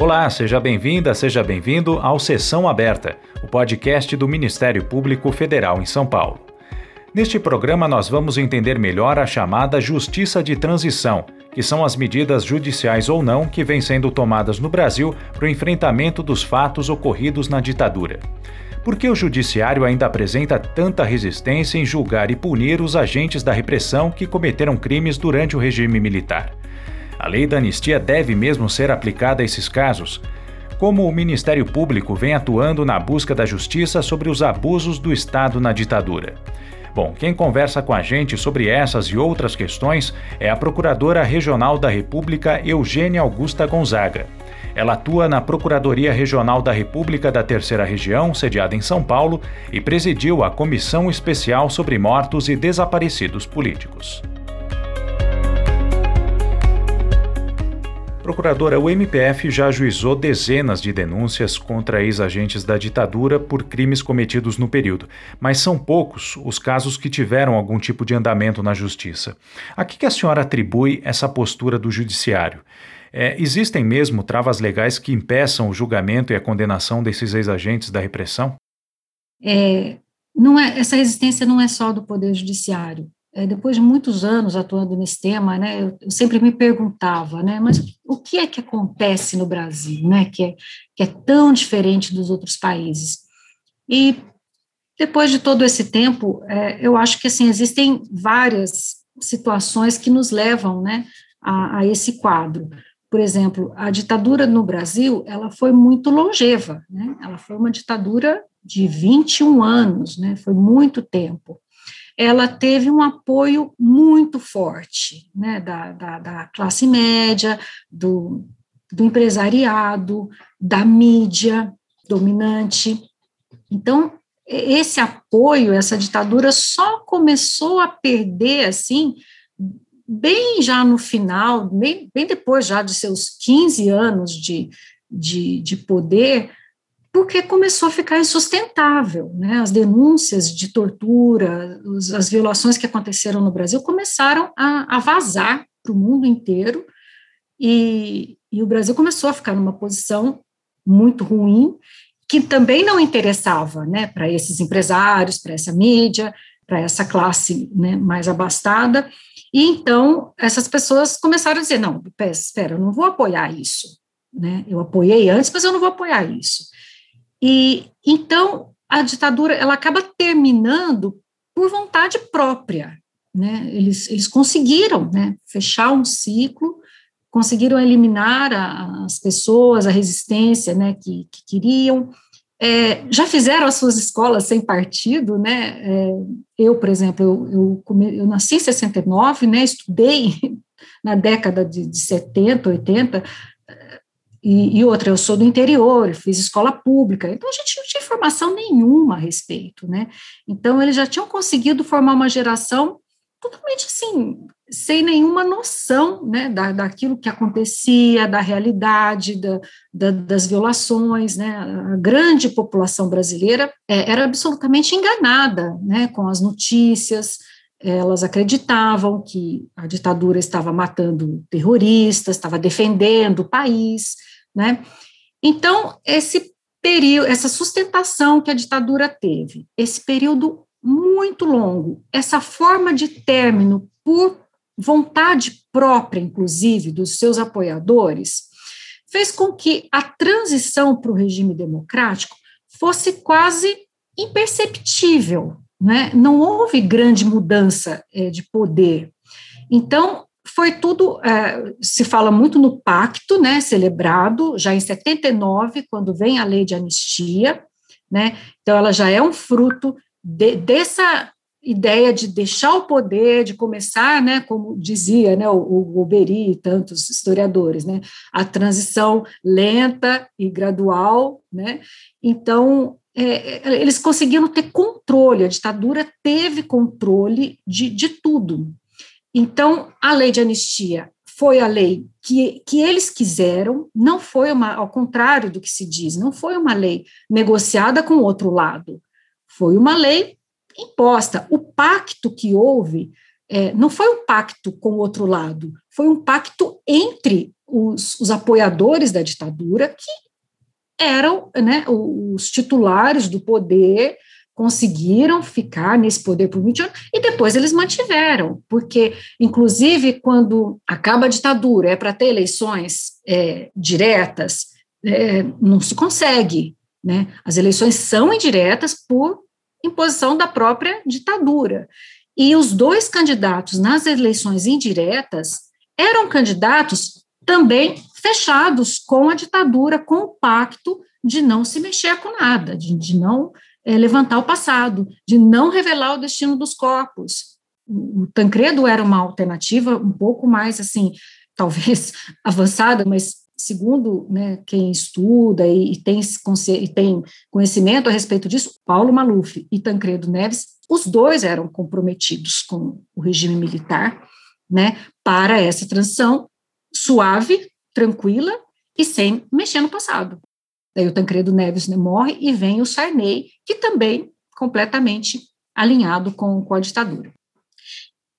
Olá, seja bem-vinda, seja bem-vindo ao Sessão Aberta, o podcast do Ministério Público Federal em São Paulo. Neste programa, nós vamos entender melhor a chamada Justiça de Transição, que são as medidas judiciais ou não que vêm sendo tomadas no Brasil para o enfrentamento dos fatos ocorridos na ditadura. Por que o Judiciário ainda apresenta tanta resistência em julgar e punir os agentes da repressão que cometeram crimes durante o regime militar? A lei da anistia deve mesmo ser aplicada a esses casos. Como o Ministério Público vem atuando na busca da justiça sobre os abusos do Estado na ditadura? Bom, quem conversa com a gente sobre essas e outras questões é a Procuradora Regional da República, Eugênia Augusta Gonzaga. Ela atua na Procuradoria Regional da República da Terceira Região, sediada em São Paulo, e presidiu a Comissão Especial sobre Mortos e Desaparecidos Políticos. Procuradora, o MPF já ajuizou dezenas de denúncias contra ex-agentes da ditadura por crimes cometidos no período, mas são poucos os casos que tiveram algum tipo de andamento na justiça. A que a senhora atribui essa postura do judiciário? É, existem mesmo travas legais que impeçam o julgamento e a condenação desses ex-agentes da repressão? É, não é, essa resistência não é só do Poder Judiciário depois de muitos anos atuando nesse tema, né, eu, eu, sempre me perguntava, né, mas o que é que acontece no Brasil, né, que é, que é tão diferente dos outros países? E depois de todo esse tempo, é, eu acho que assim existem várias situações que nos levam, né, a, a, esse quadro. Por exemplo, a ditadura no Brasil, ela foi muito longeva, né, ela foi uma ditadura de 21 anos, né, foi muito tempo ela teve um apoio muito forte né, da, da, da classe média, do, do empresariado, da mídia dominante. Então, esse apoio, essa ditadura só começou a perder, assim, bem já no final, bem, bem depois já de seus 15 anos de, de, de poder, porque começou a ficar insustentável. Né? As denúncias de tortura, os, as violações que aconteceram no Brasil começaram a, a vazar para o mundo inteiro, e, e o Brasil começou a ficar numa posição muito ruim, que também não interessava né, para esses empresários, para essa mídia, para essa classe né, mais abastada. E então essas pessoas começaram a dizer: não, espera, eu não vou apoiar isso. Né? Eu apoiei antes, mas eu não vou apoiar isso. E então a ditadura ela acaba terminando por vontade própria, né? Eles, eles conseguiram, né, fechar um ciclo, conseguiram eliminar a, as pessoas, a resistência, né, que, que queriam. É, já fizeram as suas escolas sem partido, né? É, eu, por exemplo, eu, eu, eu, nasci em 69, né? Estudei na década de, de 70, 80, e, e, outra, eu sou do interior, fiz escola pública, então a gente não tinha informação nenhuma a respeito, né? Então eles já tinham conseguido formar uma geração totalmente assim, sem nenhuma noção, né, da, daquilo que acontecia, da realidade, da, da, das violações, né? A grande população brasileira é, era absolutamente enganada, né, com as notícias, elas acreditavam que a ditadura estava matando terroristas, estava defendendo o país, né? Então, esse período, essa sustentação que a ditadura teve, esse período muito longo, essa forma de término por vontade própria, inclusive, dos seus apoiadores, fez com que a transição para o regime democrático fosse quase imperceptível, né? não houve grande mudança é, de poder. Então, foi tudo, é, se fala muito no pacto, né, celebrado já em 79, quando vem a lei de anistia, né, então ela já é um fruto de, dessa ideia de deixar o poder, de começar, né, como dizia, né, o, o Oberi e tantos historiadores, né, a transição lenta e gradual, né, então é, é eles conseguiram ter controle, a ditadura teve controle de, de tudo, então, a lei de anistia foi a lei que, que eles quiseram, não foi uma, ao contrário do que se diz, não foi uma lei negociada com o outro lado, foi uma lei imposta. O pacto que houve é, não foi um pacto com o outro lado, foi um pacto entre os, os apoiadores da ditadura, que eram né, os titulares do poder, conseguiram ficar nesse poder por 20 anos e depois eles mantiveram, porque, inclusive, quando acaba a ditadura, é para ter eleições é, diretas, é, não se consegue. Né? As eleições são indiretas por imposição da própria ditadura. E os dois candidatos nas eleições indiretas eram candidatos também fechados com a ditadura, com o pacto de não se mexer com nada, de, de não é, levantar o passado, de não revelar o destino dos corpos. O, Tancredo era uma alternativa um pouco mais, assim, talvez avançada, mas segundo né, quem estuda e, e, tem, e tem conhecimento a respeito disso, Paulo Maluf e Tancredo Neves, os dois eram comprometidos com o regime militar, né, para essa transição suave, tranquila e sem mexer no passado. Daí o Tancredo Neves né, morre e vem o Sarney, que também completamente alinhado com, com a ditadura.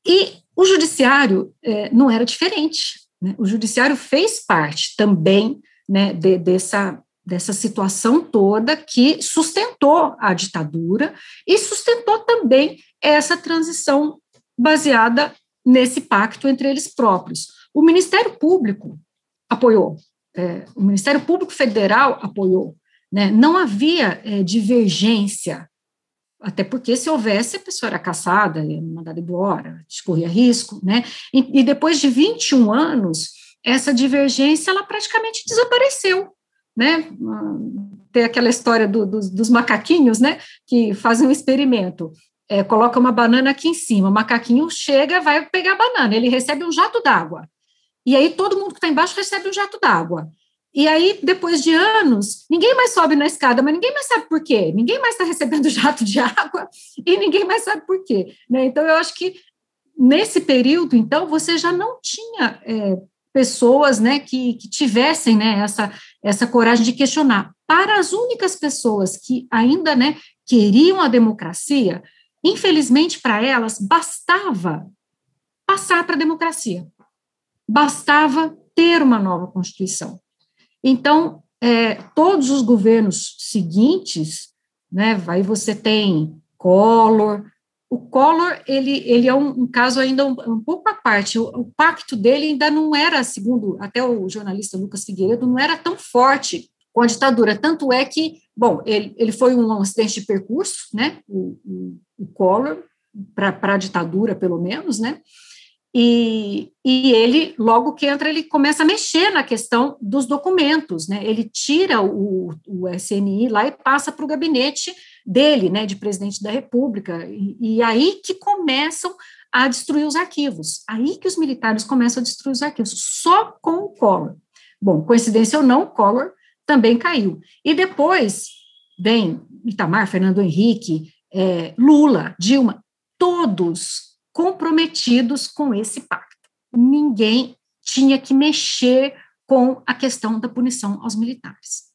E o judiciário é, não era diferente. Né? O judiciário fez parte também né, de, dessa, dessa situação toda que sustentou a ditadura e sustentou também essa transição baseada nesse pacto entre eles próprios. O Ministério Público apoiou, é, o Ministério Público Federal apoiou, né? não havia é, divergência, até porque se houvesse, a pessoa era caçada, mandada embora, escorria risco, né? E, e, depois de 21 anos, essa divergência, ela praticamente desapareceu, né? Tem aquela história do, do, dos macaquinhos, né? Que fazem um experimento, é, coloca uma banana aqui em cima, o macaquinho chega, vai pegar a banana, ele recebe um jato d'água, e aí todo mundo que está embaixo recebe um jato d'água. E aí, depois de anos, ninguém mais sobe na escada, mas ninguém mais sabe por quê. Ninguém mais está recebendo jato de água e ninguém mais sabe por quê. Né? Então, eu acho que nesse período, então, você já não tinha é, pessoas né, que, que tivessem né, essa, essa coragem de questionar. Para as únicas pessoas que ainda né, queriam a democracia, infelizmente para elas, bastava passar para a democracia bastava ter uma nova Constituição. Então, é, todos os governos seguintes, né, aí você tem Collor, o Collor, ele, ele é um, um caso ainda um, um, pouco à parte, o, o, pacto dele ainda não era, segundo até o jornalista Lucas Figueiredo, não era tão forte com a ditadura, tanto é que, bom, ele, ele foi um acidente de percurso, né, o, o, o Collor, para a ditadura, pelo menos, né, e, e ele, logo que entra, ele começa a mexer na questão dos documentos, né? Ele tira o, o SNI lá e passa para o gabinete dele, né, de presidente da República, e, e aí que começam a destruir os arquivos. Aí que os militares começam a destruir os arquivos, só com o Collor. Bom, coincidência ou não, Collor também caiu. E depois vem Itamar, Fernando Henrique, é, Lula, Dilma, todos comprometidos com esse pacto. Ninguém tinha que mexer com a questão da punição aos militares.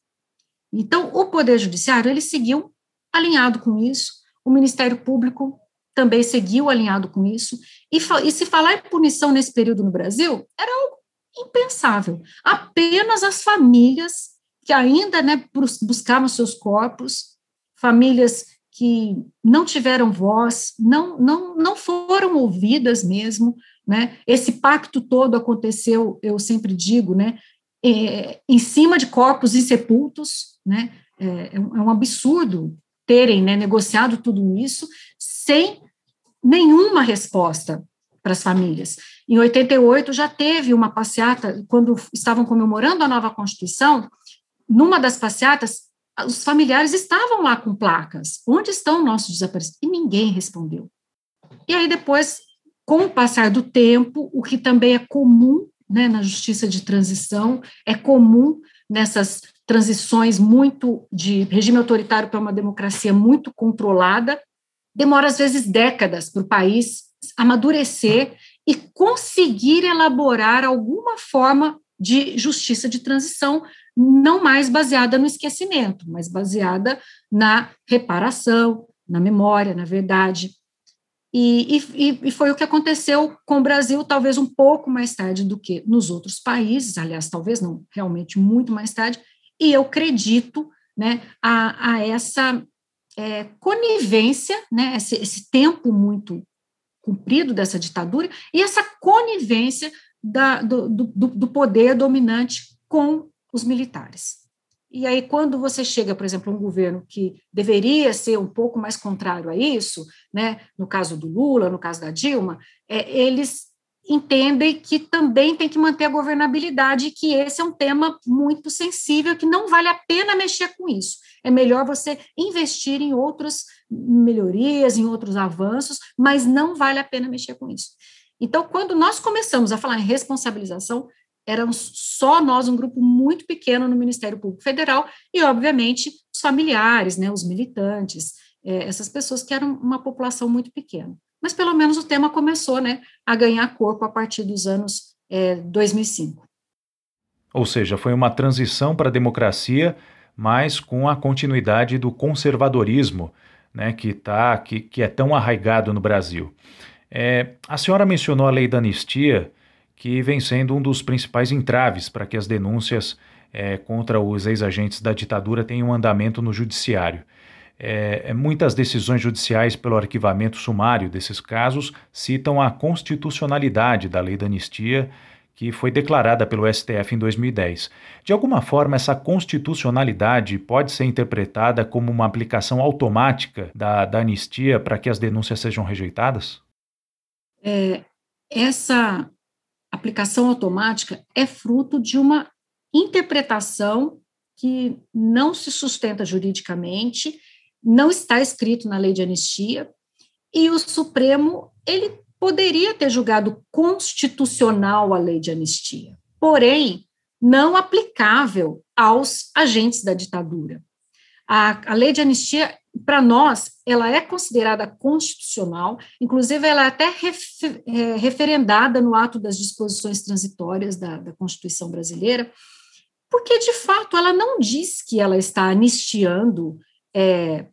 Então, o Poder Judiciário, ele seguiu alinhado com isso, o Ministério Público também seguiu alinhado com isso, e, e se falar em punição nesse período no Brasil, era algo impensável. Apenas as famílias que ainda né, buscavam seus corpos, famílias que não tiveram voz, não, não, não foram ouvidas mesmo, né? Esse pacto todo aconteceu, eu sempre digo, né? É, em cima de corpos insepultos, né? É, é um é absurdo terem né, negociado tudo isso sem nenhuma resposta para as famílias. Em 88 já teve uma passeata, quando estavam comemorando a nova Constituição, numa das passeatas, os familiares estavam lá com placas. Onde estão nossos desaparecidos? E ninguém respondeu. E aí depois, com o passar do tempo, o que também é comum né, na justiça de transição, é comum nessas transições muito de regime autoritário para uma democracia muito controlada, demora às vezes décadas para o país amadurecer e conseguir elaborar alguma forma de justiça de transição, não mais baseada no esquecimento, mas baseada na reparação, na memória, na verdade. E, e, e, foi o que aconteceu com o Brasil, talvez um pouco mais tarde do que nos outros países, aliás, talvez não, realmente muito mais tarde, e eu acredito né, a, a essa é, conivência, né, esse, esse tempo muito cumprido dessa ditadura, e essa conivência da, do, do, do poder dominante com os militares. E aí, quando você chega, por exemplo, a um governo que deveria ser um pouco mais contrário a isso, né, no caso do Lula, no caso da Dilma, é, eles entendem que também tem que manter a governabilidade, que esse é um tema muito sensível, que não vale a pena mexer com isso. É melhor você investir em outras melhorias, em outros avanços, mas não vale a pena mexer com isso. Então, quando nós começamos a falar em responsabilização, éramos só nós, um grupo muito pequeno no Ministério Público Federal, e, obviamente, os familiares, né, os militantes, é, essas pessoas que eram uma população muito pequena. Mas, pelo menos, o tema começou né, a ganhar corpo a partir dos anos é, 2005. Ou seja, foi uma transição para a democracia, mas com a continuidade do conservadorismo, né, que, tá, que, que é tão arraigado no Brasil. É, a senhora mencionou a lei da anistia, que vem sendo um dos principais entraves para que as denúncias é, contra os ex-agentes da ditadura tenham andamento no judiciário. É, é, muitas decisões judiciais pelo arquivamento sumário desses casos citam a constitucionalidade da lei da anistia, que foi declarada pelo STF em 2010. De alguma forma, essa constitucionalidade pode ser interpretada como uma aplicação automática da, da anistia para que as denúncias sejam rejeitadas? É, essa aplicação automática é fruto de uma interpretação que não se sustenta juridicamente, não está escrito na lei de anistia, e o Supremo ele poderia ter julgado constitucional a lei de anistia, porém não aplicável aos agentes da ditadura. A, a lei de anistia para nós, ela é considerada constitucional, inclusive ela é até refer, é, referendada no ato das disposições transitórias da, da Constituição brasileira, porque, de fato, ela não diz que ela está anistiando é,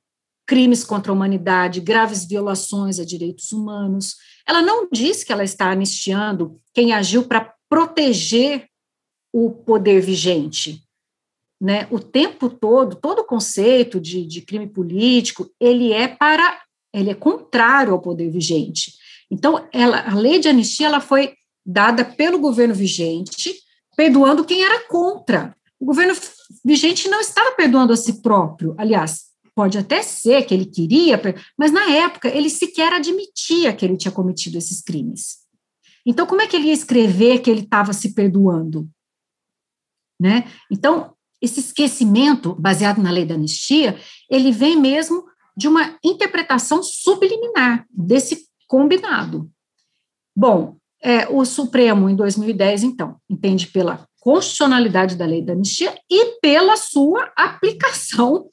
crimes contra a humanidade, graves violações a direitos humanos, ela não diz que ela está anistiando quem agiu para proteger o poder vigente, né, o tempo todo, todo o conceito de, de crime político, ele é para, ele é contrário ao poder vigente. Então, ela, a lei de anistia, ela foi dada pelo governo vigente, perdoando quem era contra. O governo vigente não estava perdoando a si próprio, aliás, pode até ser que ele queria, mas na época ele sequer admitia que ele tinha cometido esses crimes. Então, como é que ele ia escrever que ele estava se perdoando? Né? Então, esse esquecimento, baseado na lei da anistia, ele vem mesmo de uma interpretação subliminar desse combinado. Bom, é, o Supremo, em 2010, então, entende pela constitucionalidade da lei da anistia e pela sua aplicação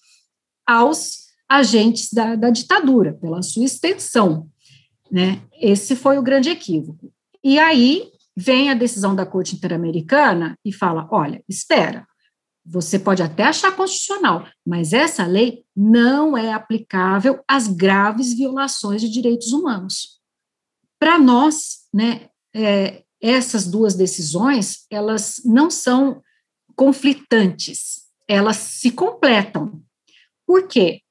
aos agentes da, da ditadura, pela sua extensão. Né? Esse foi o grande equívoco. E aí vem a decisão da Corte Interamericana e fala: olha, espera, você pode até achar constitucional, mas essa lei não é aplicável às graves violações de direitos humanos. Para nós, né, é, essas duas decisões, elas não são conflitantes, elas se completam. Por quê?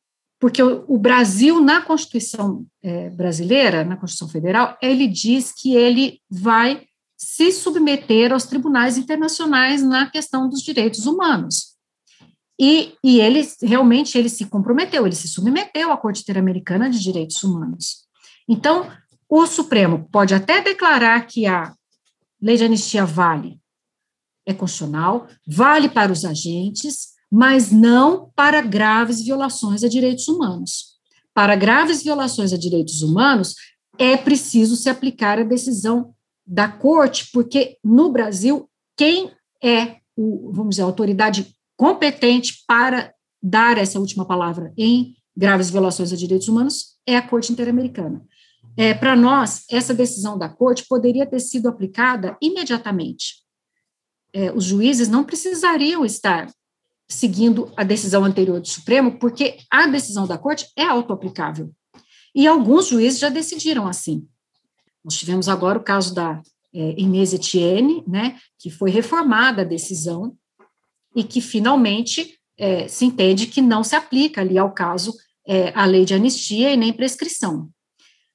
Porque o, Brasil, na Constituição é, brasileira, na Constituição Federal, ele diz que ele vai se submeter aos tribunais internacionais na questão dos direitos humanos. E, e ele realmente ele se comprometeu, ele se submeteu à Corte Interamericana de Direitos Humanos. Então, o Supremo pode até declarar que a lei de anistia vale, é constitucional, vale para os agentes, mas não para graves violações a direitos humanos. Para graves violações a direitos humanos, é preciso se aplicar a decisão da corte, porque no Brasil, quem é, o, vamos dizer, a autoridade competente para dar essa última palavra em graves violações a direitos humanos é a Corte Interamericana. É, para nós, essa decisão da Corte poderia ter sido aplicada imediatamente. É, os juízes não precisariam estar seguindo a decisão anterior do Supremo, porque a decisão da Corte é autoaplicável. E alguns juízes já decidiram assim. Nós tivemos agora o caso da é, Inês Etienne, né, que foi reformada a decisão e que finalmente é, se entende que não se aplica ali ao caso é, a lei de anistia e nem prescrição.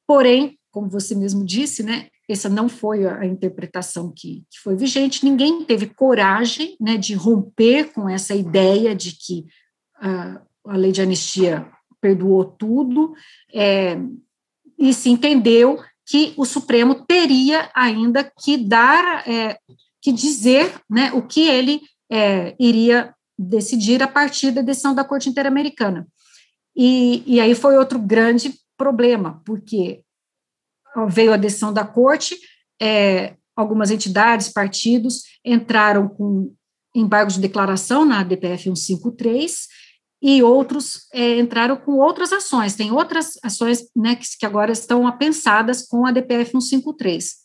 Porém, como você mesmo disse, né, essa não foi a interpretação que, que foi vigente, ninguém teve coragem né, de romper com essa ideia de que a, a lei de anistia perdoou tudo, é, e se entendeu que o Supremo teria ainda que dar, é, que dizer né, o que ele é, iria decidir a partir da decisão da Corte Interamericana. E, e aí foi outro grande problema, porque veio a decisão da Corte, é, algumas entidades, partidos, entraram com embargos de declaração na DPF 153, e outros é, entraram com outras ações. Tem outras ações né, que, que agora estão apensadas com a DPF 153.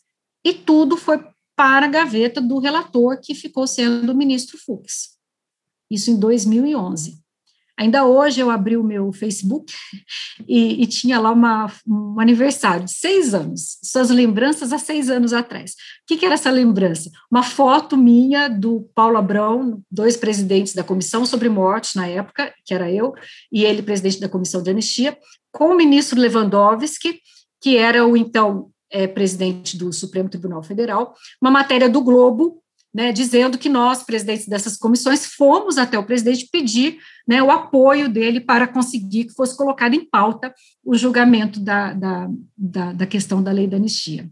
E tudo foi para a gaveta do relator, que ficou sendo o ministro Fux. Isso em 2011. Ainda hoje eu abri o meu Facebook e, e tinha lá uma, um aniversário de seis anos, suas lembranças há seis anos atrás. O que, que era essa lembrança? Uma foto minha do Paulo Abrão, dois presidentes da Comissão sobre Mortes na época, que era eu, e ele presidente da Comissão de Anistia, com o ministro Lewandowski, que era o então é, presidente do Supremo Tribunal Federal, uma matéria do Globo né, dizendo que nós, presidentes dessas comissões, fomos até o presidente pedir né, o apoio dele para conseguir que fosse colocado em pauta o julgamento da, da, da, da questão da lei da anistia.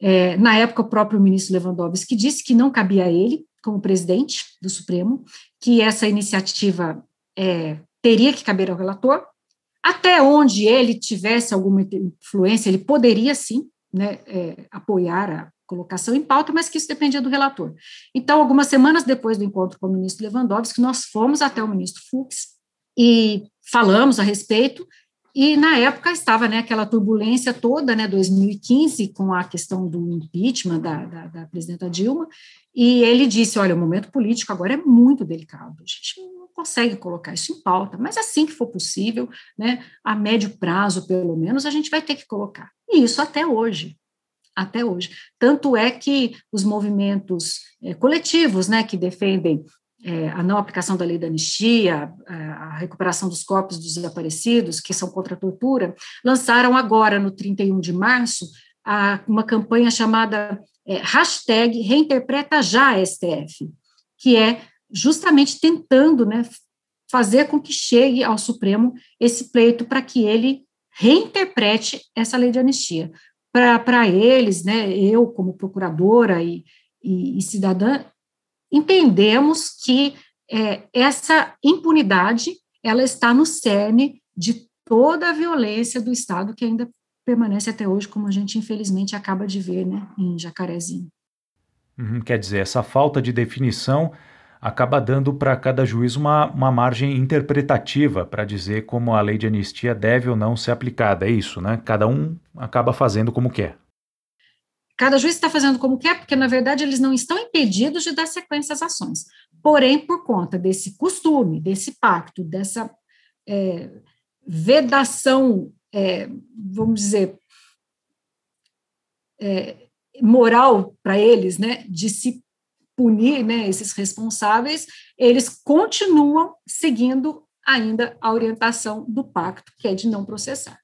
É, na época, o próprio ministro Lewandowski disse que não cabia a ele, como presidente do Supremo, que essa iniciativa é, teria que caber ao relator, até onde ele tivesse alguma influência, ele poderia sim né, é, apoiar a colocação em pauta, mas que isso dependia do relator. Então, algumas semanas depois do encontro com o ministro Lewandowski, nós fomos até o ministro Fux e falamos a respeito, e na época estava né, aquela turbulência toda, né, 2015, com a questão do impeachment da, da, da presidenta Dilma, e ele disse, olha, o momento político agora é muito delicado, a gente não consegue colocar isso em pauta, mas assim que for possível, né, a médio prazo, pelo menos, a gente vai ter que colocar. E isso até hoje, até hoje. Tanto é que os movimentos é, coletivos, né, que defendem é, a não aplicação da lei da anistia, a, recuperação dos corpos dos desaparecidos, que são contra a tortura, lançaram agora, no 31 de março, a, uma campanha chamada é, hashtag Reinterpreta Já STF, que é justamente tentando né, fazer com que chegue ao Supremo esse pleito para que ele reinterprete essa lei de anistia para eles, né, eu como procuradora e, e, e cidadã, entendemos que é, essa impunidade ela está no cerne de toda a violência do Estado que ainda permanece até hoje, como a gente infelizmente acaba de ver né, em Jacarezinho. Uhum, quer dizer, essa falta de definição acaba dando para cada juiz uma, uma margem interpretativa para dizer como a lei de anistia deve ou não ser aplicada. É isso, né? Cada um acaba fazendo como quer. Cada juiz está fazendo como quer, porque, na verdade, eles não estão impedidos de dar sequência às ações. Porém, por conta desse costume, desse pacto, dessa é, vedação, é, vamos dizer, é, moral para eles, né, de se punir né, esses responsáveis, eles continuam seguindo ainda a orientação do pacto, que é de não processar.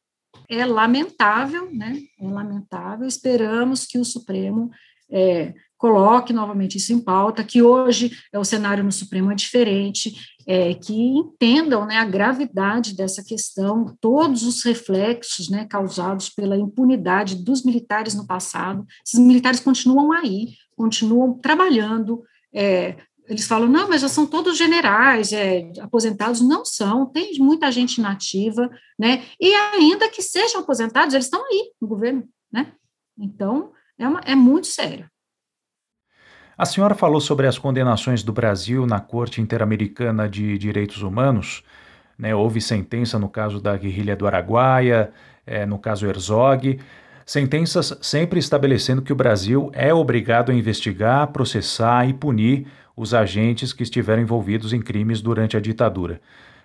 É lamentável, né? É lamentável. Esperamos que o Supremo é, coloque novamente isso em pauta, que hoje é, o cenário no Supremo é diferente, é, que entendam né, a gravidade dessa questão, todos os reflexos né, causados pela impunidade dos militares no passado. Esses militares continuam aí, continuam trabalhando. É, eles falam, não, mas já são todos generais, é, aposentados. Não são, tem muita gente nativa, né? E ainda que sejam aposentados, eles estão aí no governo, né? Então, é, uma, é muito sério. A senhora falou sobre as condenações do Brasil na Corte Interamericana de Direitos Humanos. Né, houve sentença no caso da guerrilha do Araguaia, é, no caso Herzog. Sentenças sempre estabelecendo que o Brasil é obrigado a investigar, processar e punir os agentes que estiveram envolvidos em crimes durante a ditadura.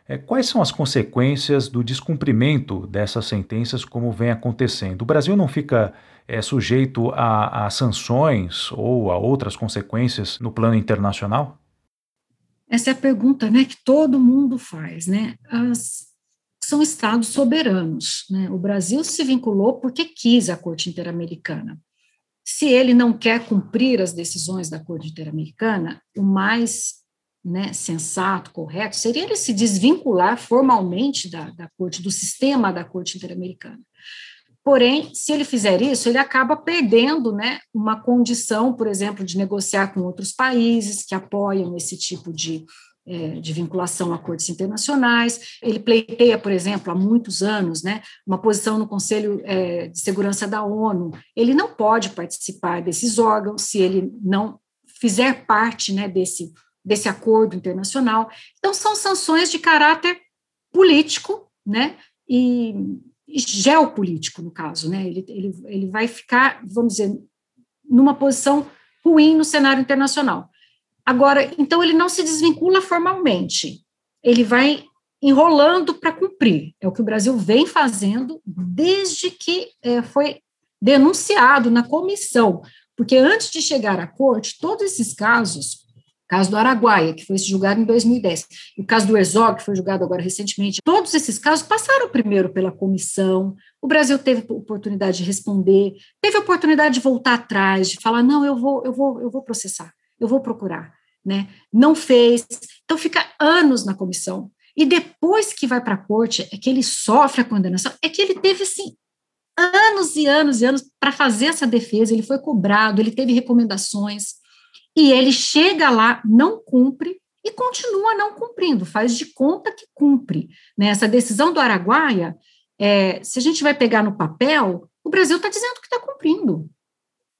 É, quais são as consequências do descumprimento dessas sentenças, como vem acontecendo? O Brasil não fica é, sujeito a, a sanções ou a outras consequências no plano internacional? Essa é a pergunta né, que todo mundo faz. Né? As, são estados soberanos. Né? O Brasil se vinculou porque quis a Corte Interamericana. Se ele não quer cumprir as decisões da Corte Interamericana, o mais né, sensato, correto, seria ele se desvincular formalmente da, da Corte, do sistema da Corte Interamericana. Porém, se ele fizer isso, ele acaba perdendo né, uma condição, por exemplo, de negociar com outros países que apoiam esse tipo de, de vinculação a cortes internacionais. Ele pleiteia, por exemplo, há muitos anos, né, uma posição no Conselho é, de Segurança da ONU. Ele não pode participar desses órgãos se ele não fizer parte né, desse desse acordo internacional. Então, são sanções de caráter político, né, e, e geopolítico, no caso, né, ele, ele, ele vai ficar, vamos dizer, numa posição ruim no cenário internacional. Agora, então, ele não se desvincula formalmente, ele vai enrolando para cumprir, é o que o Brasil vem fazendo desde que é, foi denunciado na comissão, porque antes de chegar à corte, todos esses casos caso do Araguaia, que foi julgado em 2010, e o caso do Herzog, que foi julgado agora recentemente, todos esses casos passaram primeiro pela comissão, o Brasil teve oportunidade de responder, teve oportunidade de voltar atrás, de falar, não, eu vou, eu vou, eu vou processar, eu vou procurar, né? Não fez, então fica anos na comissão, e depois que vai para a corte, é que ele sofre a condenação, é que ele teve, assim, anos e anos e anos para fazer essa defesa, ele foi cobrado, ele teve recomendações, e ele chega lá, não cumpre e continua não cumprindo, faz de conta que cumpre. Né? Essa decisão do Araguaia, é, se a gente vai pegar no papel, o Brasil está dizendo que está cumprindo.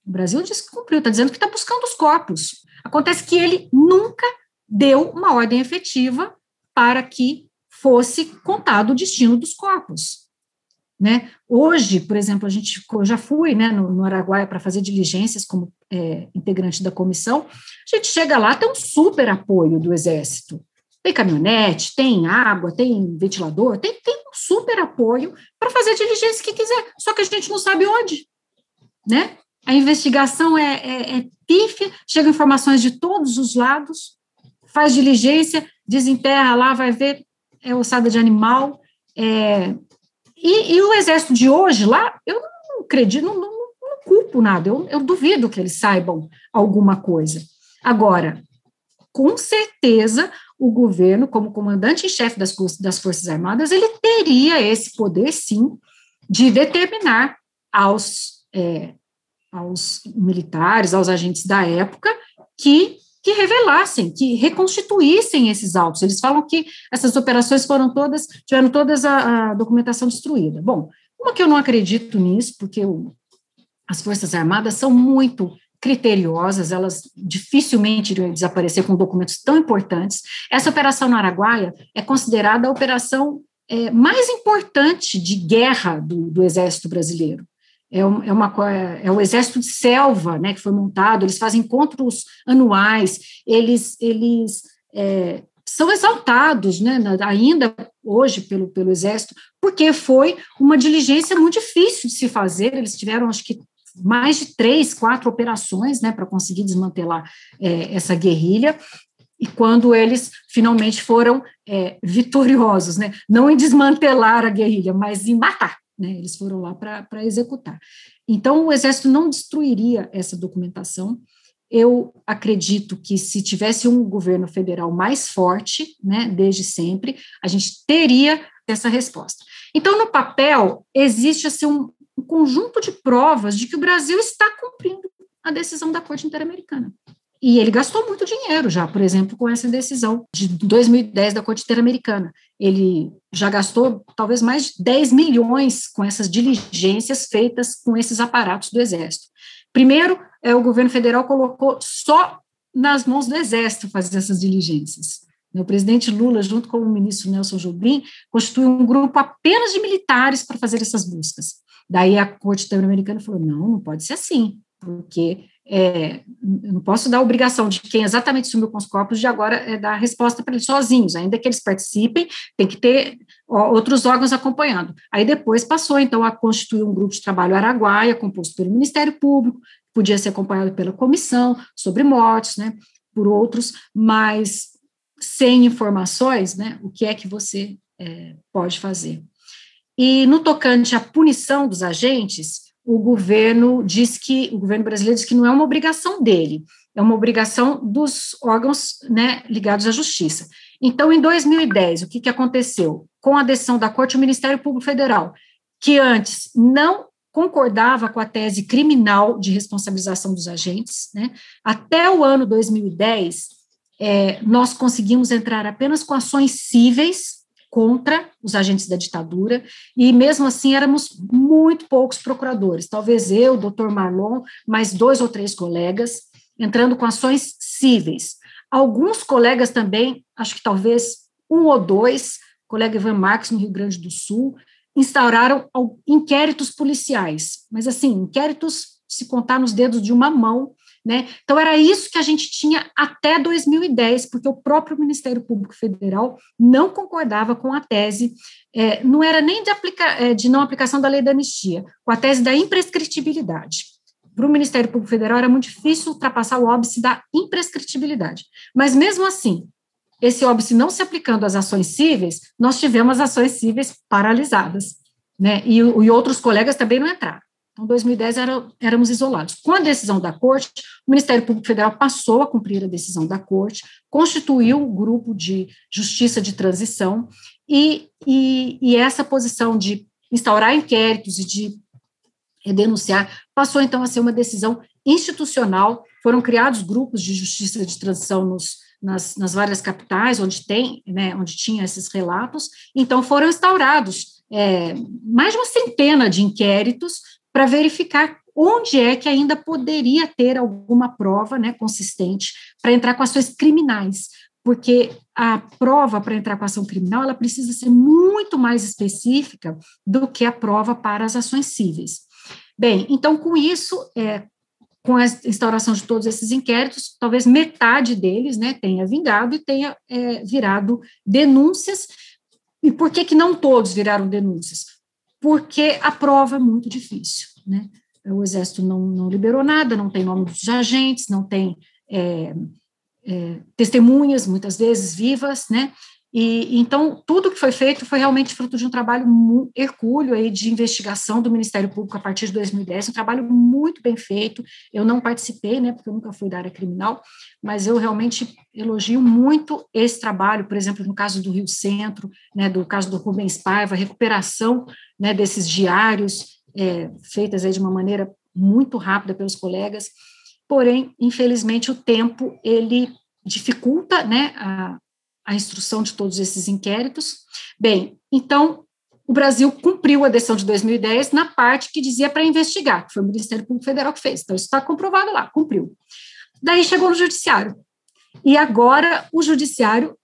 O Brasil diz que cumpriu, está dizendo que está buscando os corpos. Acontece que ele nunca deu uma ordem efetiva para que fosse contado o destino dos corpos. Né? Hoje, por exemplo, a gente eu já fui né, no, no Araguaia para fazer diligências como é, integrante da comissão. A gente chega lá, tem um super apoio do Exército. Tem caminhonete, tem água, tem ventilador, tem, tem um super apoio para fazer a diligência que quiser, só que a gente não sabe onde. Né? A investigação é, é, é pífia, chegam informações de todos os lados, faz diligência, desenterra lá, vai ver, é ossada de animal, é, e, e, o exército de hoje lá, eu não acredito, não, não, não culpo nada, eu, eu duvido que eles saibam alguma coisa. Agora, com certeza, o governo, como comandante em chefe das, das Forças Armadas, ele teria esse poder, sim, de determinar aos, é, aos militares, aos agentes da época, que que revelassem, que reconstituíssem esses autos. Eles falam que essas operações foram todas, tiveram todas a, a documentação destruída. Bom, uma que eu não acredito nisso, porque o, as Forças Armadas são muito criteriosas, elas dificilmente iriam desaparecer com documentos tão importantes. Essa operação no Araguaia é considerada a operação é, mais importante de guerra do, do Exército Brasileiro é, é, uma, é o exército de selva, né, que foi montado, eles fazem encontros anuais, eles, eles é, são exaltados, né, ainda hoje pelo, pelo exército, porque foi uma diligência muito difícil de se fazer, eles tiveram, acho que, mais de três, quatro operações, né, para conseguir desmantelar é, essa guerrilha, e quando eles finalmente foram é, vitoriosos, né, não em desmantelar a guerrilha, mas em matar, né? Eles foram lá para executar. Então, o Exército não destruiria essa documentação. Eu acredito que se tivesse um governo federal mais forte, né, desde sempre, a gente teria essa resposta. Então, no papel, existe assim, um, um conjunto de provas de que o Brasil está cumprindo a decisão da Corte Interamericana. E ele gastou muito dinheiro já, por exemplo, com essa decisão de 2010 da Corte Interamericana. Ele já gastou talvez mais de 10 milhões com essas diligências feitas com esses aparatos do Exército. Primeiro, é, o governo federal colocou só nas mãos do Exército fazer essas diligências. O presidente Lula, junto com o ministro Nelson Jobim, constituiu um grupo apenas de militares para fazer essas buscas. Daí a Corte Interamericana falou: não, não pode ser assim, porque é, não posso dar a obrigação de quem exatamente sumiu com os corpos de agora é, dar a resposta para eles sozinhos, ainda que eles participem, tem que ter outros órgãos acompanhando. Aí depois passou, então, a constituir um grupo de trabalho araguaia, composto pelo Ministério Público, podia ser acompanhado pela comissão sobre mortes, né, por outros, mas sem informações, né, o que é que você é, pode fazer. E no tocante à punição dos agentes, o governo diz que, o governo brasileiro diz que não é uma obrigação dele, é uma obrigação dos órgãos né, ligados à justiça. Então, em 2010, o que, que aconteceu? Com a decisão da Corte, o Ministério Público Federal, que antes não concordava com a tese criminal de responsabilização dos agentes, né, até o ano 2010, é, nós conseguimos entrar apenas com ações cíveis contra os agentes da ditadura, e mesmo assim éramos muito poucos procuradores, talvez eu, o doutor Marlon, mais dois ou três colegas, entrando com ações cíveis. Alguns colegas também, acho que talvez um ou dois, colega Ivan Marques, no Rio Grande do Sul, instauraram inquéritos policiais, mas assim, inquéritos se contar nos dedos de uma mão, né? Então, era isso que a gente tinha até 2010, porque o próprio Ministério Público Federal não concordava com a tese, é, não era nem de, aplica, é, de não aplicação da lei da anistia, com a tese da imprescritibilidade. Para o Ministério Público Federal era muito difícil ultrapassar o óbice da imprescritibilidade. Mas, mesmo assim, esse óbice não se aplicando às ações cíveis, nós tivemos ações cíveis paralisadas, né? E, e outros colegas também não entraram. Então, 2010 era, éramos isolados. Com a decisão da Corte, o Ministério Público Federal passou a cumprir a decisão da Corte, constituiu o grupo de justiça de transição, e, e, e essa posição de instaurar inquéritos e de denunciar passou então a ser uma decisão institucional. Foram criados grupos de justiça de transição nos, nas, nas várias capitais onde tem, né, onde tinha esses relatos. Então foram instaurados é, mais de uma centena de inquéritos para verificar onde é que ainda poderia ter alguma prova né, consistente para entrar com ações criminais, porque a prova para entrar com ação criminal ela precisa ser muito mais específica do que a prova para as ações cíveis. Bem, então com isso, é, com a instauração de todos esses inquéritos, talvez metade deles né, tenha vingado e tenha é, virado denúncias. E por que, que não todos viraram denúncias? Porque a prova é muito difícil, né? O Exército não, não liberou nada, não tem nome dos agentes, não tem é, é, testemunhas, muitas vezes vivas, né? E então tudo que foi feito foi realmente fruto de um trabalho hercúleo aí de investigação do Ministério Público a partir de 2010, um trabalho muito bem feito. Eu não participei, né, porque eu nunca fui da área criminal, mas eu realmente elogio muito esse trabalho, por exemplo, no caso do Rio Centro, né, do caso do Rubens Paiva, a recuperação né, desses diários é, feitas aí de uma maneira muito rápida pelos colegas. Porém, infelizmente, o tempo ele dificulta, né, a, a instrução de todos esses inquéritos. Bem, então, o Brasil cumpriu a decisão de 2010 na parte que dizia para investigar, que foi o Ministério Público Federal que fez. Então, isso está comprovado lá, cumpriu. Daí chegou no Judiciário. E agora o Judiciário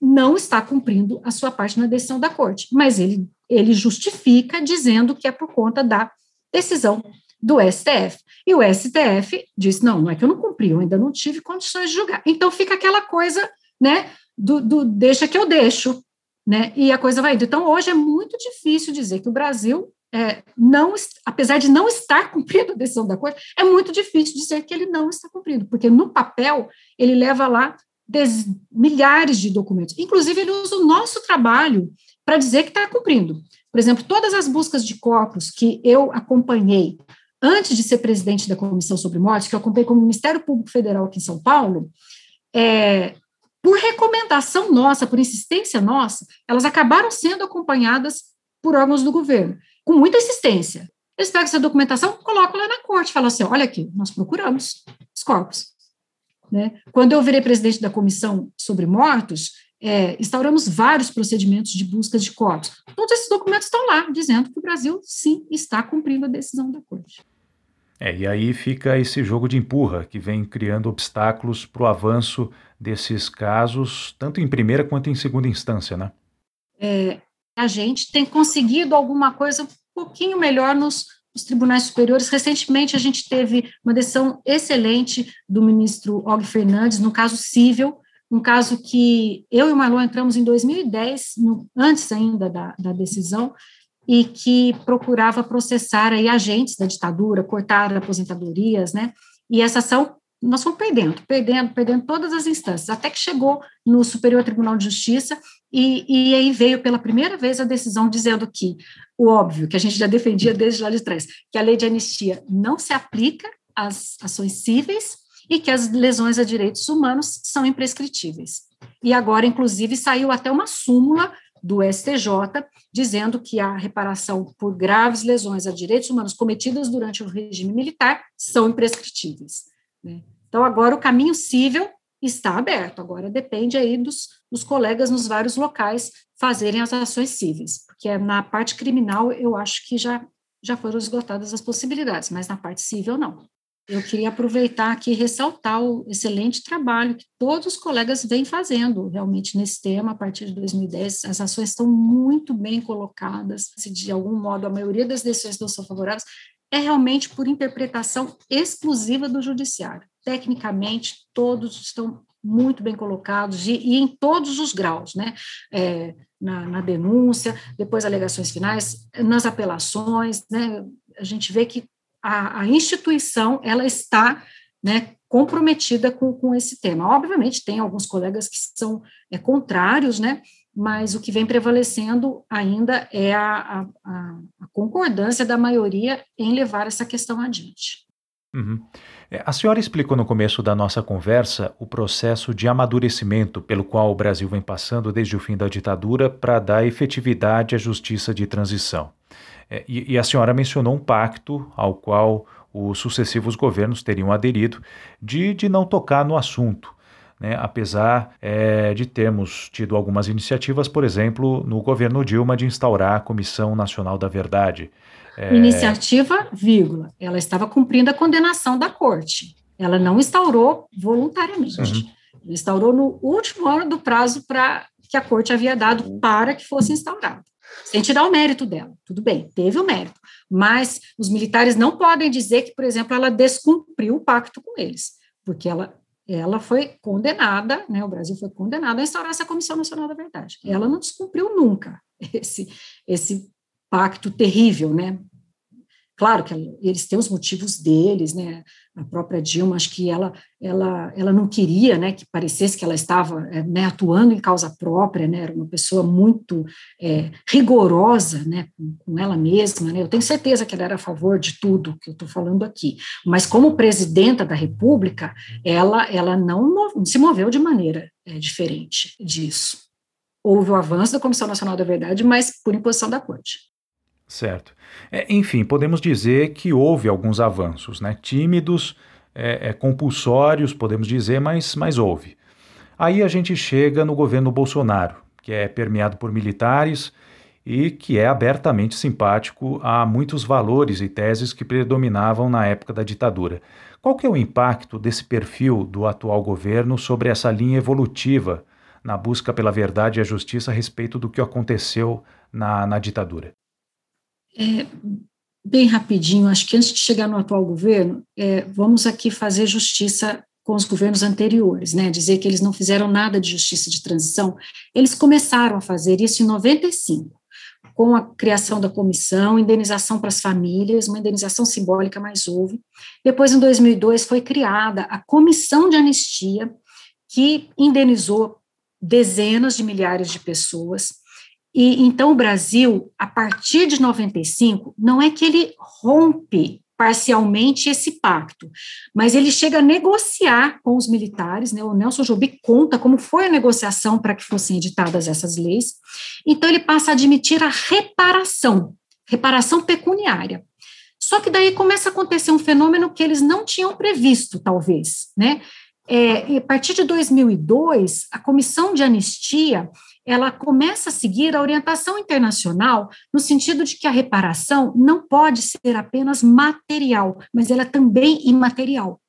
não está cumprindo a sua parte na decisão da Corte, mas ele, ele justifica dizendo que é por conta da decisão do STF. E o STF diz: não, não é que eu não cumpri, eu ainda não tive condições de julgar. Então fica aquela coisa, né? Do, do deixa que eu deixo, né? E a coisa vai indo. Então, hoje é muito difícil dizer que o Brasil é, não, apesar de não estar cumprindo a decisão da Corte, é muito difícil dizer que ele não está cumprindo, porque no papel ele leva lá des, milhares de documentos. Inclusive, ele usa o nosso trabalho para dizer que está cumprindo. Por exemplo, todas as buscas de corpos que eu acompanhei antes de ser presidente da Comissão sobre Mortes, que eu acompanhei como Ministério Público Federal aqui em São Paulo, é, por recomendação nossa, por insistência nossa, elas acabaram sendo acompanhadas por órgãos do governo, com muita insistência. Eles pegam essa documentação, colocam lá na corte, falam assim: olha aqui, nós procuramos os corpos. Né? Quando eu virei presidente da comissão sobre mortos, é, instauramos vários procedimentos de busca de corpos. Todos esses documentos estão lá, dizendo que o Brasil, sim, está cumprindo a decisão da corte. É, e aí fica esse jogo de empurra que vem criando obstáculos para o avanço desses casos, tanto em primeira quanto em segunda instância, né? É, a gente tem conseguido alguma coisa um pouquinho melhor nos, os tribunais superiores. Recentemente, a gente teve uma decisão excelente do ministro Og Fernandes, no caso civil, um caso que eu e o Marlon entramos em 2010, no, antes ainda da, da decisão, e que procurava processar aí agentes da ditadura, cortar aposentadorias, né? E essa ação nós fomos perdendo, perdendo, perdendo todas as instâncias, até que chegou no Superior Tribunal de Justiça e, e aí veio pela primeira vez a decisão dizendo que o óbvio, que a gente já defendia desde lá de trás, que a lei de anistia não se aplica às ações cíveis e que as lesões a direitos humanos são imprescritíveis. E agora, inclusive, saiu até uma súmula do STJ dizendo que a reparação por graves lesões a direitos humanos cometidas durante o regime militar são imprescritíveis. Né? Então, agora o caminho civil está aberto, agora depende aí dos, dos colegas nos vários locais fazerem as ações cíveis, porque na parte criminal eu acho que já, já foram esgotadas as possibilidades, mas na parte civil não. Eu queria aproveitar aqui e ressaltar o excelente trabalho que todos os colegas vêm fazendo realmente nesse tema a partir de 2010. As ações estão muito bem colocadas, se de algum modo a maioria das decisões não são favoráveis, é realmente por interpretação exclusiva do judiciário. Tecnicamente, todos estão muito bem colocados e, e em todos os graus, né? É, na, na, denúncia, depois alegações finais, nas apelações, né? A gente vê que a, a instituição ela está, né? comprometida com, com esse tema. Obviamente, tem alguns colegas que são é, contrários, né? mas o que vem prevalecendo ainda é a, a, a concordância da maioria em levar essa questão adiante. Uhum. É, a senhora explicou no começo da nossa conversa o processo de amadurecimento pelo qual o Brasil vem passando desde o fim da ditadura para dar efetividade à justiça de transição. É, e, e a senhora mencionou um pacto ao qual os sucessivos governos teriam aderido de, de não tocar no assunto né, apesar é, de termos tido algumas iniciativas, por exemplo, no governo Dilma, de instaurar a Comissão Nacional da Verdade. É... Iniciativa, vírgula, ela estava cumprindo a condenação da corte. Ela não instaurou voluntariamente. Uhum. Ela instaurou no último ano do prazo para que a corte havia dado para que fosse instaurado. Sem tirar o mérito dela. Tudo bem, teve o mérito. Mas os militares não podem dizer que, por exemplo, ela descumpriu o pacto com eles, porque ela ela foi condenada, né, o Brasil foi condenado a instaurar essa Comissão Nacional da Verdade. Ela não descumpriu nunca esse, esse pacto terrível, né, Claro que eles têm os motivos deles, né? A própria Dilma, acho que ela, ela, ela não queria, né, que parecesse que ela estava é, né, atuando em causa própria, né? Era uma pessoa muito é, rigorosa, né, com, com, ela mesma, né? Eu tenho certeza que ela era a favor de tudo que eu estou falando aqui. Mas como presidenta da República, ela, ela não se moveu de maneira é, diferente disso. Houve o avanço da Comissão Nacional da Verdade, mas por imposição da Corte. Certo. É, enfim, podemos dizer que houve alguns avanços, né? tímidos, é, é, compulsórios, podemos dizer, mas, mas houve. Aí a gente chega no governo Bolsonaro, que é permeado por militares e que é abertamente simpático a muitos valores e teses que predominavam na época da ditadura. Qual que é o impacto desse perfil do atual governo sobre essa linha evolutiva na busca pela verdade e a justiça a respeito do que aconteceu na, na ditadura? É, bem rapidinho, acho que antes de chegar no atual governo, é, vamos aqui fazer justiça com os governos anteriores, né? Dizer que eles não fizeram nada de justiça de transição. Eles começaram a fazer isso em 95, com a criação da comissão, indenização para as famílias, uma indenização simbólica, mas houve. Depois, em 2002, foi criada a comissão de anistia, que indenizou dezenas de milhares de pessoas e então o Brasil, a partir de 95, não é que ele rompe parcialmente esse pacto, mas ele chega a negociar com os militares, né? O Nelson Jobim conta como foi a negociação para que fossem editadas essas leis. Então ele passa a admitir a reparação, reparação pecuniária. Só que daí começa a acontecer um fenômeno que eles não tinham previsto, talvez, né? É, a partir de 2002, a comissão de anistia ela começa a seguir a orientação internacional no sentido de que a reparação não pode ser apenas material, mas ela é também imaterial.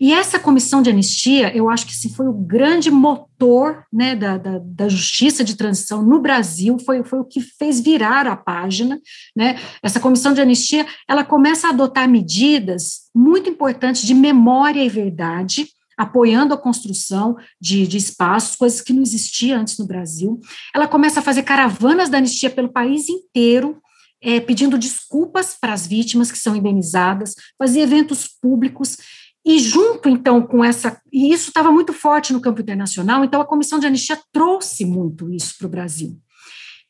E essa comissão de anistia, eu acho que esse foi o grande motor né, da, da, da, justiça de transição no Brasil, foi, foi o que fez virar a página. Né? Essa comissão de anistia, ela começa a adotar medidas muito importantes de memória e verdade, apoiando a construção de, de espaços, coisas que não existiam antes no Brasil. Ela começa a fazer caravanas da anistia pelo país inteiro, é, pedindo desculpas para as vítimas que são indenizadas, fazia eventos públicos, e junto, então, com essa. E isso estava muito forte no campo internacional, então a Comissão de Anistia trouxe muito isso para o Brasil.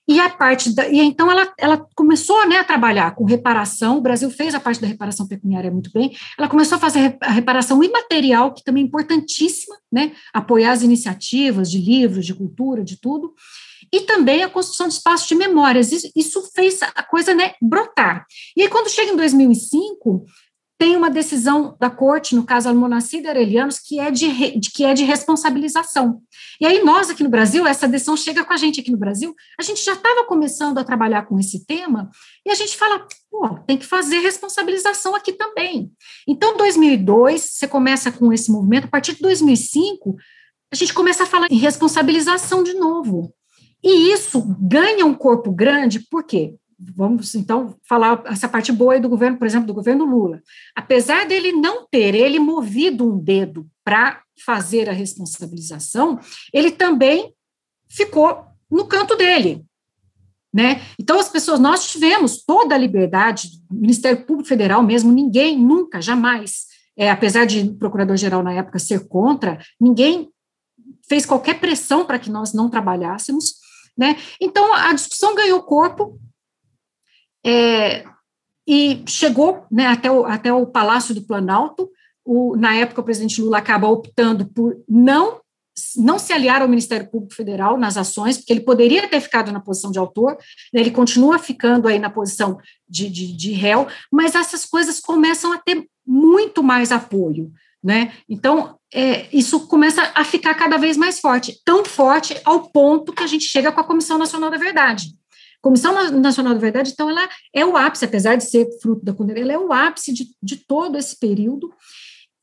E a parte da, e então ela, ela começou né, a trabalhar com reparação. O Brasil fez a parte da reparação pecuniária muito bem. Ela começou a fazer a reparação imaterial, que também é importantíssima, né? Apoiar as iniciativas de livros, de cultura, de tudo e também a construção de espaços de memórias. Isso, isso fez a coisa né, brotar. E aí, quando chega em 2005, tem uma decisão da corte, no caso Almonacida Arelianos, que é de, de, que é de responsabilização. E aí nós aqui no Brasil, essa decisão chega com a gente aqui no Brasil, a gente já estava começando a trabalhar com esse tema, e a gente fala, pô, tem que fazer responsabilização aqui também. Então, 2002, você começa com esse movimento, a partir de 2005, a gente começa a falar em responsabilização de novo. E isso ganha um corpo grande, por quê? Vamos então falar essa parte boa do governo, por exemplo, do governo Lula. Apesar dele não ter ele movido um dedo para fazer a responsabilização, ele também ficou no canto dele. Né? Então, as pessoas, nós tivemos toda a liberdade, o Ministério Público Federal mesmo, ninguém, nunca, jamais, é, apesar de o procurador-geral na época ser contra, ninguém fez qualquer pressão para que nós não trabalhássemos, né? Então, a discussão ganhou corpo é, e chegou né, até, o, até o Palácio do Planalto. O, na época, o presidente Lula acaba optando por não não se aliar ao Ministério Público Federal nas ações, porque ele poderia ter ficado na posição de autor, né, ele continua ficando aí na posição de, de, de réu, mas essas coisas começam a ter muito mais apoio. Né? Então, é, isso começa a ficar cada vez mais forte, tão forte ao ponto que a gente chega com a Comissão Nacional da Verdade. Comissão Nacional da Verdade, então, ela é o ápice, apesar de ser fruto da condena, ela é o ápice de, de todo esse período,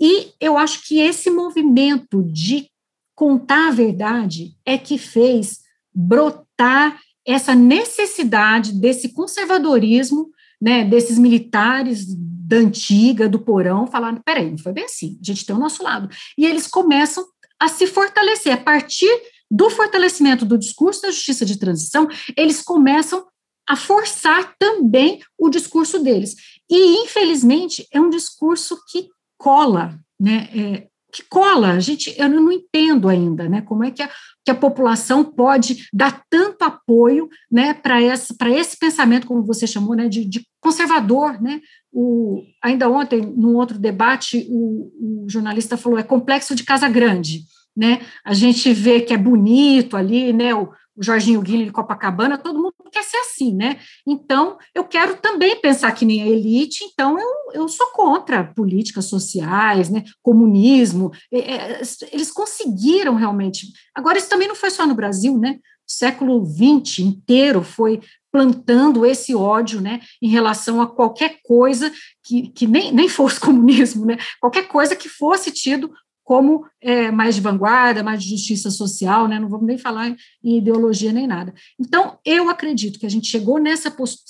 e eu acho que esse movimento de contar a verdade é que fez brotar essa necessidade desse conservadorismo, né, desses militares da antiga, do porão, falaram, peraí, não foi bem assim, a gente tem o nosso lado. E eles começam a se fortalecer. A partir do fortalecimento do discurso da justiça de transição, eles começam a forçar também o discurso deles. E, infelizmente, é um discurso que cola, né? É, que cola, gente, eu não entendo ainda, né, como é que a, que a população pode dar tanto apoio, né, para esse, esse pensamento, como você chamou, né, de, de conservador, né, o, ainda ontem, num outro debate, o, o, jornalista falou, é complexo de Casa Grande, né, a gente vê que é bonito ali, né, o, o Jorginho Guilherme de Copacabana, todo mundo quer ser assim, né? Então, eu quero também pensar que nem a elite, então eu, eu sou contra políticas sociais, né? Comunismo. É, é, eles conseguiram realmente. Agora, isso também não foi só no Brasil, né? O século XX inteiro foi plantando esse ódio, né, em relação a qualquer coisa que, que nem, nem fosse comunismo, né, qualquer coisa que fosse tido como é, mais de vanguarda, mais de justiça social, né? não vamos nem falar em ideologia nem nada. Então, eu acredito que a gente chegou nessa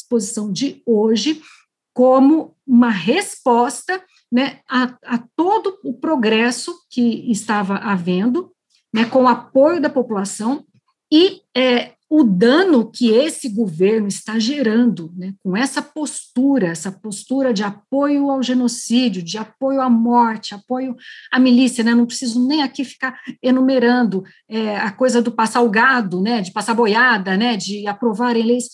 posição de hoje como uma resposta né, a, a todo o progresso que estava havendo, né, com o apoio da população, e é, o dano que esse governo está gerando, né, com essa postura, essa postura de apoio ao genocídio, de apoio à morte, apoio à milícia, né, não preciso nem aqui ficar enumerando é, a coisa do passar o gado, né, de passar boiada, né, de aprovarem leis,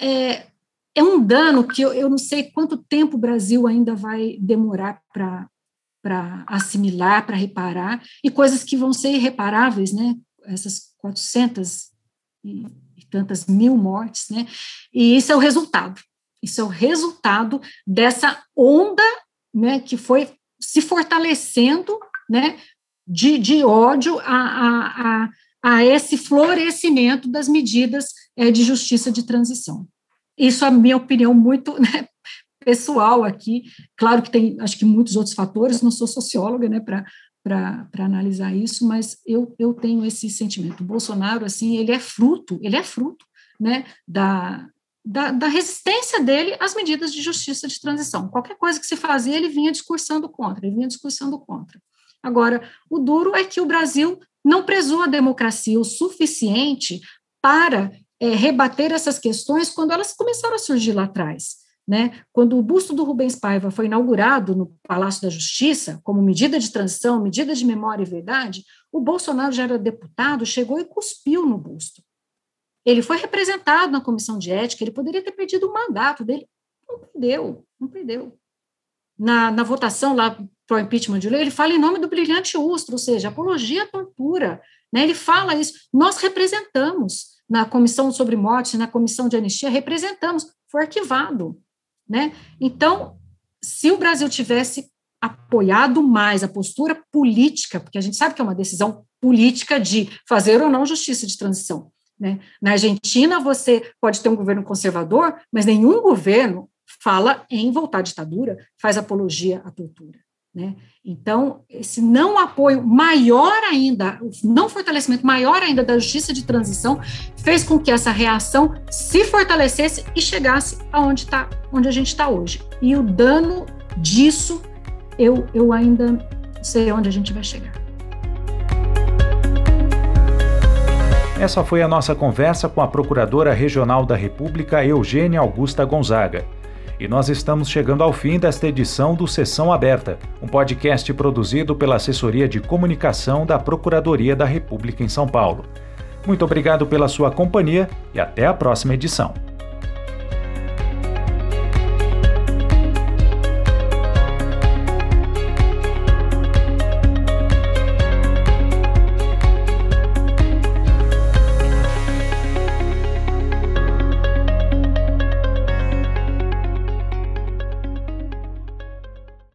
é, é um dano que eu, eu não sei quanto tempo o Brasil ainda vai demorar para assimilar, para reparar, e coisas que vão ser irreparáveis, né, essas 400 e, tantas mil mortes, né? E isso é o resultado. Isso é o resultado dessa onda, né, que foi se fortalecendo, né, de, de ódio a, a, a, a esse florescimento das medidas é, de justiça de transição. Isso é a minha opinião muito né, pessoal aqui. Claro que tem, acho que muitos outros fatores, não sou socióloga, né, para para analisar isso, mas eu, eu tenho esse sentimento. O Bolsonaro, assim, ele é fruto, ele é fruto, né, da, da, da, resistência dele às medidas de justiça de transição. Qualquer coisa que se fazia, ele vinha discursando contra, ele vinha discursando contra. Agora, o duro é que o Brasil não prezou a democracia o suficiente para é, rebater essas questões quando elas começaram a surgir lá atrás. Né? Quando o busto do Rubens Paiva foi inaugurado no Palácio da Justiça, como medida de transição, medida de memória e verdade, o Bolsonaro já era deputado, chegou e cuspiu no busto. Ele foi representado na comissão de ética, ele poderia ter perdido o mandato dele, não perdeu, não perdeu. Na, na votação lá para o impeachment de lei, ele fala em nome do brilhante Ustra, ou seja, apologia à tortura. Né? Ele fala isso. Nós representamos na comissão sobre morte, na comissão de anistia, representamos, foi arquivado. Né? Então, se o Brasil tivesse apoiado mais a postura política, porque a gente sabe que é uma decisão política de fazer ou não justiça de transição. Né? Na Argentina, você pode ter um governo conservador, mas nenhum governo fala em voltar à ditadura, faz apologia à tortura. Né? Então, esse não apoio maior ainda, o não fortalecimento maior ainda da justiça de transição, fez com que essa reação se fortalecesse e chegasse aonde está, onde a gente está hoje. E o dano disso, eu, eu ainda sei onde a gente vai chegar. Essa foi a nossa conversa com a Procuradora Regional da República, Eugênia Augusta Gonzaga. E nós estamos chegando ao fim desta edição do Sessão Aberta, um podcast produzido pela Assessoria de Comunicação da Procuradoria da República em São Paulo. Muito obrigado pela sua companhia e até a próxima edição.